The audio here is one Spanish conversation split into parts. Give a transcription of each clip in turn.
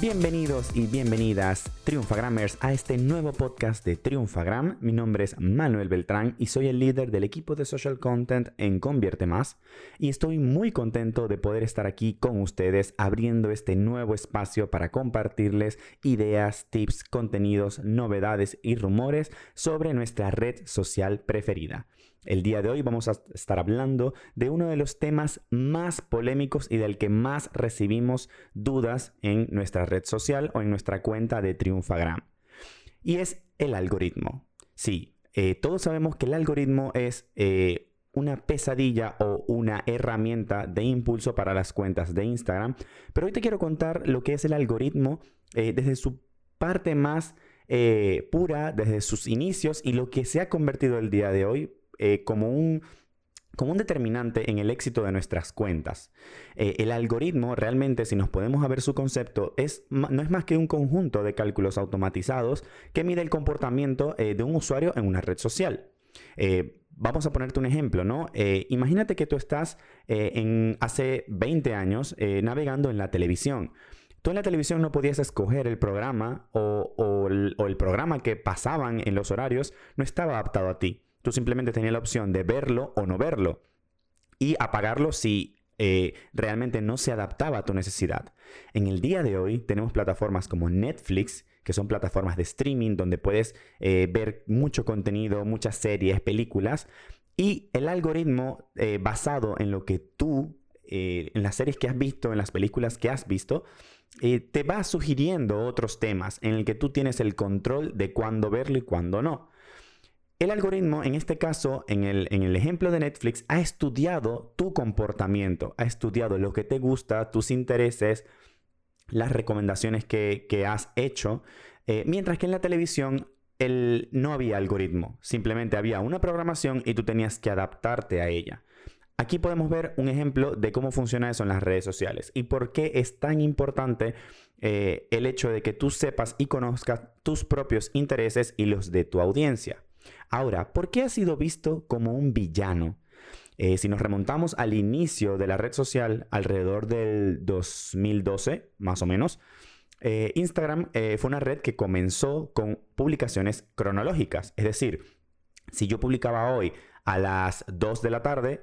Bienvenidos y bienvenidas, Triunfagrammers, a este nuevo podcast de Triunfagram. Mi nombre es Manuel Beltrán y soy el líder del equipo de social content en Convierte Más. Y estoy muy contento de poder estar aquí con ustedes abriendo este nuevo espacio para compartirles ideas, tips, contenidos, novedades y rumores sobre nuestra red social preferida. El día de hoy vamos a estar hablando de uno de los temas más polémicos y del que más recibimos dudas en nuestra red social o en nuestra cuenta de Triunfagram. Y es el algoritmo. Sí, eh, todos sabemos que el algoritmo es eh, una pesadilla o una herramienta de impulso para las cuentas de Instagram. Pero hoy te quiero contar lo que es el algoritmo eh, desde su parte más pura, desde sus inicios y lo que se ha convertido el día de hoy eh, como un como un determinante en el éxito de nuestras cuentas. Eh, el algoritmo realmente, si nos podemos ver su concepto, es, no es más que un conjunto de cálculos automatizados que mide el comportamiento eh, de un usuario en una red social. vamos a ponerte un ejemplo, ¿no? imagínate que tú estás en, hace 20 años navegando en la televisión. Tú en la televisión no podías escoger el programa o el programa que pasaban en los horarios, no estaba adaptado a ti. Tú simplemente tenías la opción de verlo o no verlo y apagarlo si eh, realmente no se adaptaba a tu necesidad. En el día de hoy tenemos plataformas como Netflix, que son plataformas de streaming donde puedes eh, ver mucho contenido, muchas series, películas, y el algoritmo eh, basado en lo que tú, en las series que has visto, en las películas que has visto, te va sugiriendo otros temas en el que tú tienes el control de cuándo verlo y cuándo no. El algoritmo, en este caso, en el, ejemplo de Netflix, ha estudiado tu comportamiento, ha estudiado lo que te gusta, tus intereses, las recomendaciones que, has hecho, eh, mientras que en la televisión no había algoritmo, simplemente había una programación y tú tenías que adaptarte a ella. Aquí podemos ver un ejemplo de cómo funciona eso en las redes sociales y por qué es tan importante eh, el hecho de que tú sepas y conozcas tus propios intereses y los de tu audiencia. Ahora, ¿por qué ha sido visto como un villano? Eh, si nos remontamos al inicio de la red social, alrededor del 2012, más o menos, eh, Instagram eh, fue una red que comenzó con publicaciones cronológicas. Es decir, si yo publicaba hoy a las 2 de la tarde,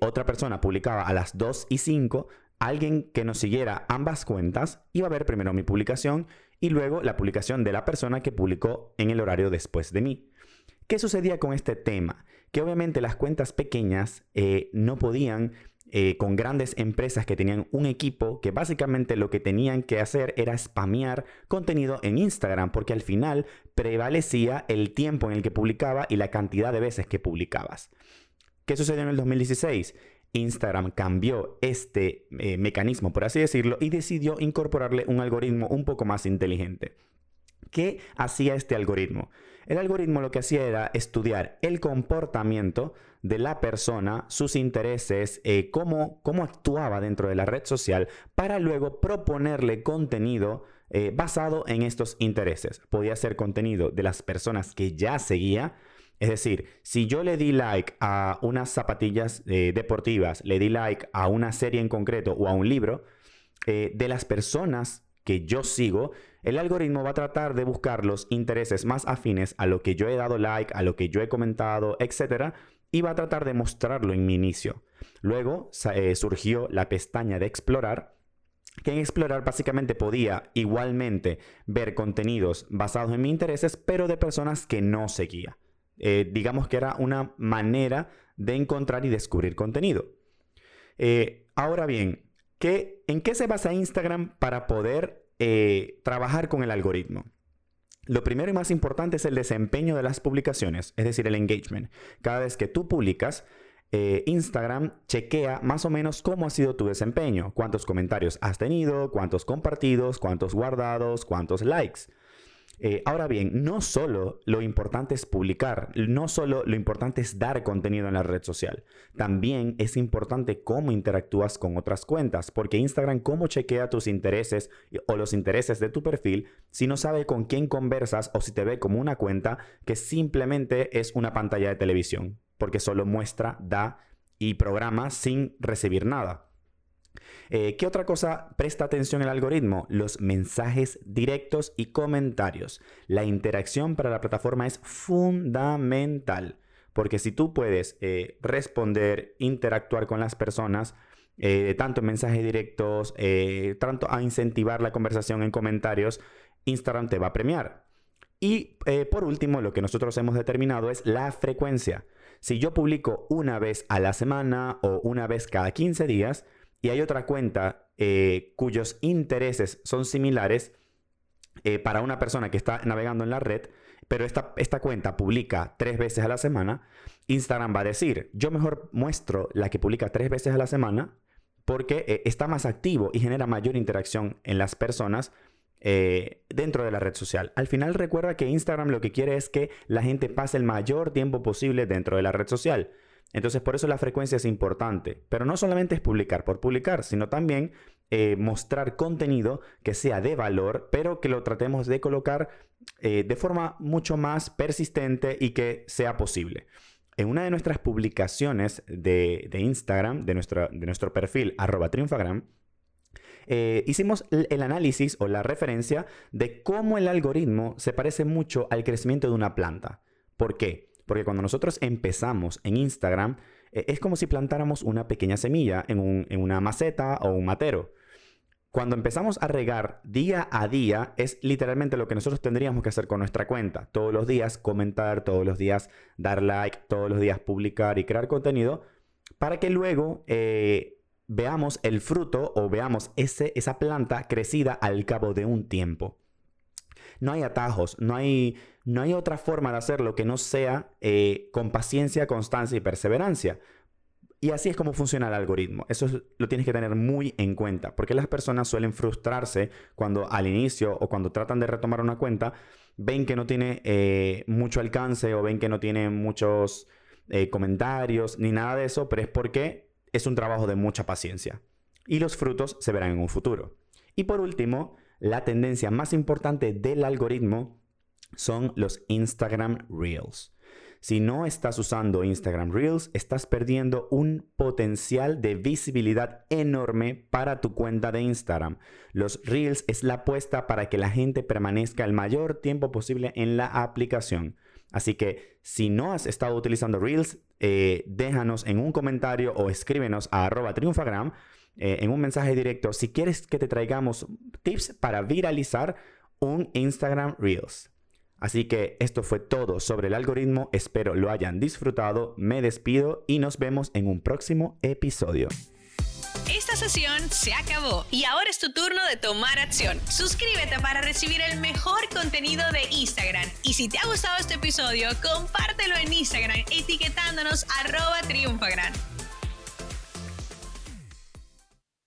otra persona publicaba a las 2 y 5, alguien que nos siguiera ambas cuentas iba a ver primero mi publicación y luego la publicación de la persona que publicó en el horario después de mí. ¿Qué sucedía con este tema? Que obviamente las cuentas pequeñas eh, no podían eh, con grandes empresas que tenían un equipo que básicamente lo que tenían que hacer era spamear contenido en Instagram porque al final prevalecía el tiempo en el que publicaba y la cantidad de veces que publicabas. ¿Qué sucedió en el 2016? Instagram cambió este eh, mecanismo, por así decirlo, y decidió incorporarle un algoritmo un poco más inteligente. ¿Qué hacía este algoritmo? El algoritmo lo que hacía era estudiar el comportamiento de la persona, sus intereses, eh, cómo, cómo, actuaba dentro de la red social, para luego proponerle contenido eh, basado en estos intereses. Podía ser contenido de las personas que ya seguía. Es decir, si yo le di like a unas zapatillas eh, deportivas, le di like a una serie en concreto o a un libro, de las personas que yo sigo, el algoritmo va a tratar de buscar los intereses más afines a lo que yo he dado like, a lo que yo he comentado, etc. Y va a tratar de mostrarlo en mi inicio. Luego eh, surgió la pestaña de explorar, que en explorar básicamente podía igualmente ver contenidos basados en mis intereses, pero de personas que no seguía. Eh, digamos que era una manera de encontrar y descubrir contenido. Eh, ahora bien, ¿en qué se basa Instagram para poder eh, trabajar con el algoritmo. Lo primero y más importante es el desempeño de las publicaciones, es decir, el engagement. Cada vez que tú publicas, eh, Instagram chequea más o menos cómo ha sido tu desempeño, cuántos comentarios has tenido, cuántos compartidos, cuántos guardados, cuántos likes. Eh, ahora bien, no solo lo importante es publicar, no solo lo importante es dar contenido en la red social, también es importante cómo interactúas con otras cuentas, porque Instagram cómo chequea tus intereses o los intereses de tu perfil si no sabe con quién conversas o si te ve como una cuenta que simplemente es una pantalla de televisión, porque solo muestra, da y programa sin recibir nada. Eh, ¿Qué otra cosa presta atención el algoritmo? Los mensajes directos y comentarios. La interacción para la plataforma es fundamental. Porque si tú puedes eh, responder, interactuar con las personas, eh, tanto en mensajes directos, tanto a incentivar la conversación en comentarios, Instagram te va a premiar. Y por último, lo que nosotros hemos determinado es la frecuencia. Si yo publico una vez a la semana o una vez cada 15 días, y hay otra cuenta eh, cuyos intereses son similares eh, para una persona que está navegando en la red, pero esta, esta cuenta publica tres veces a la semana, Instagram va a decir, yo mejor muestro la que publica tres veces a la semana porque eh, está más activo y genera mayor interacción en las personas dentro de la red social. Al final recuerda que Instagram lo que quiere es que la gente pase el mayor tiempo posible dentro de la red social. Entonces, por eso la frecuencia es importante. Pero no solamente es publicar por publicar, sino también eh, mostrar contenido que sea de valor, pero que lo tratemos de colocar eh, de forma mucho más persistente y que sea posible. En una de nuestras publicaciones de, Instagram, de nuestro, de nuestro perfil arroba triunfagram, eh, hicimos el análisis o la referencia de cómo el algoritmo se parece mucho al crecimiento de una planta. ¿Por qué? Porque cuando nosotros empezamos en Instagram, eh, es como si plantáramos una pequeña semilla en, una maceta o un matero. Cuando empezamos a regar día a día, es literalmente lo que nosotros tendríamos que hacer con nuestra cuenta. Todos los días comentar, todos los días dar like, todos los días publicar y crear contenido para que luego eh, veamos el fruto o veamos ese, esa planta crecida al cabo de un tiempo. No hay atajos, no hay, no hay otra forma de hacerlo que no sea eh, con paciencia, constancia y perseverancia. Y así es como funciona el algoritmo. Eso lo tienes que tener muy en cuenta, porque las personas suelen frustrarse cuando al inicio o cuando tratan de retomar una cuenta, ven que no tiene eh, mucho alcance o ven que no tiene muchos eh, comentarios ni nada de eso, pero es porque es un trabajo de mucha paciencia. Y los frutos se verán en un futuro. Y por último, la tendencia más importante del algoritmo son los Instagram Reels. Si no estás usando Instagram Reels, estás perdiendo un potencial de visibilidad enorme para tu cuenta de Instagram. Los Reels es la apuesta para que la gente permanezca el mayor tiempo posible en la aplicación. Así que si no has estado utilizando Reels, eh, déjanos en un comentario o escríbenos a arroba triunfagram eh, en un mensaje directo si quieres que te traigamos tips para viralizar un Instagram Reels. Así que esto fue todo sobre el algoritmo, espero lo hayan disfrutado, me despido y nos vemos en un próximo episodio. Esta sesión se acabó y ahora es tu turno de tomar acción. Suscríbete para recibir el mejor contenido de Instagram. Y si te ha gustado este episodio, compártelo en Instagram etiquetándonos arroba triunfagran.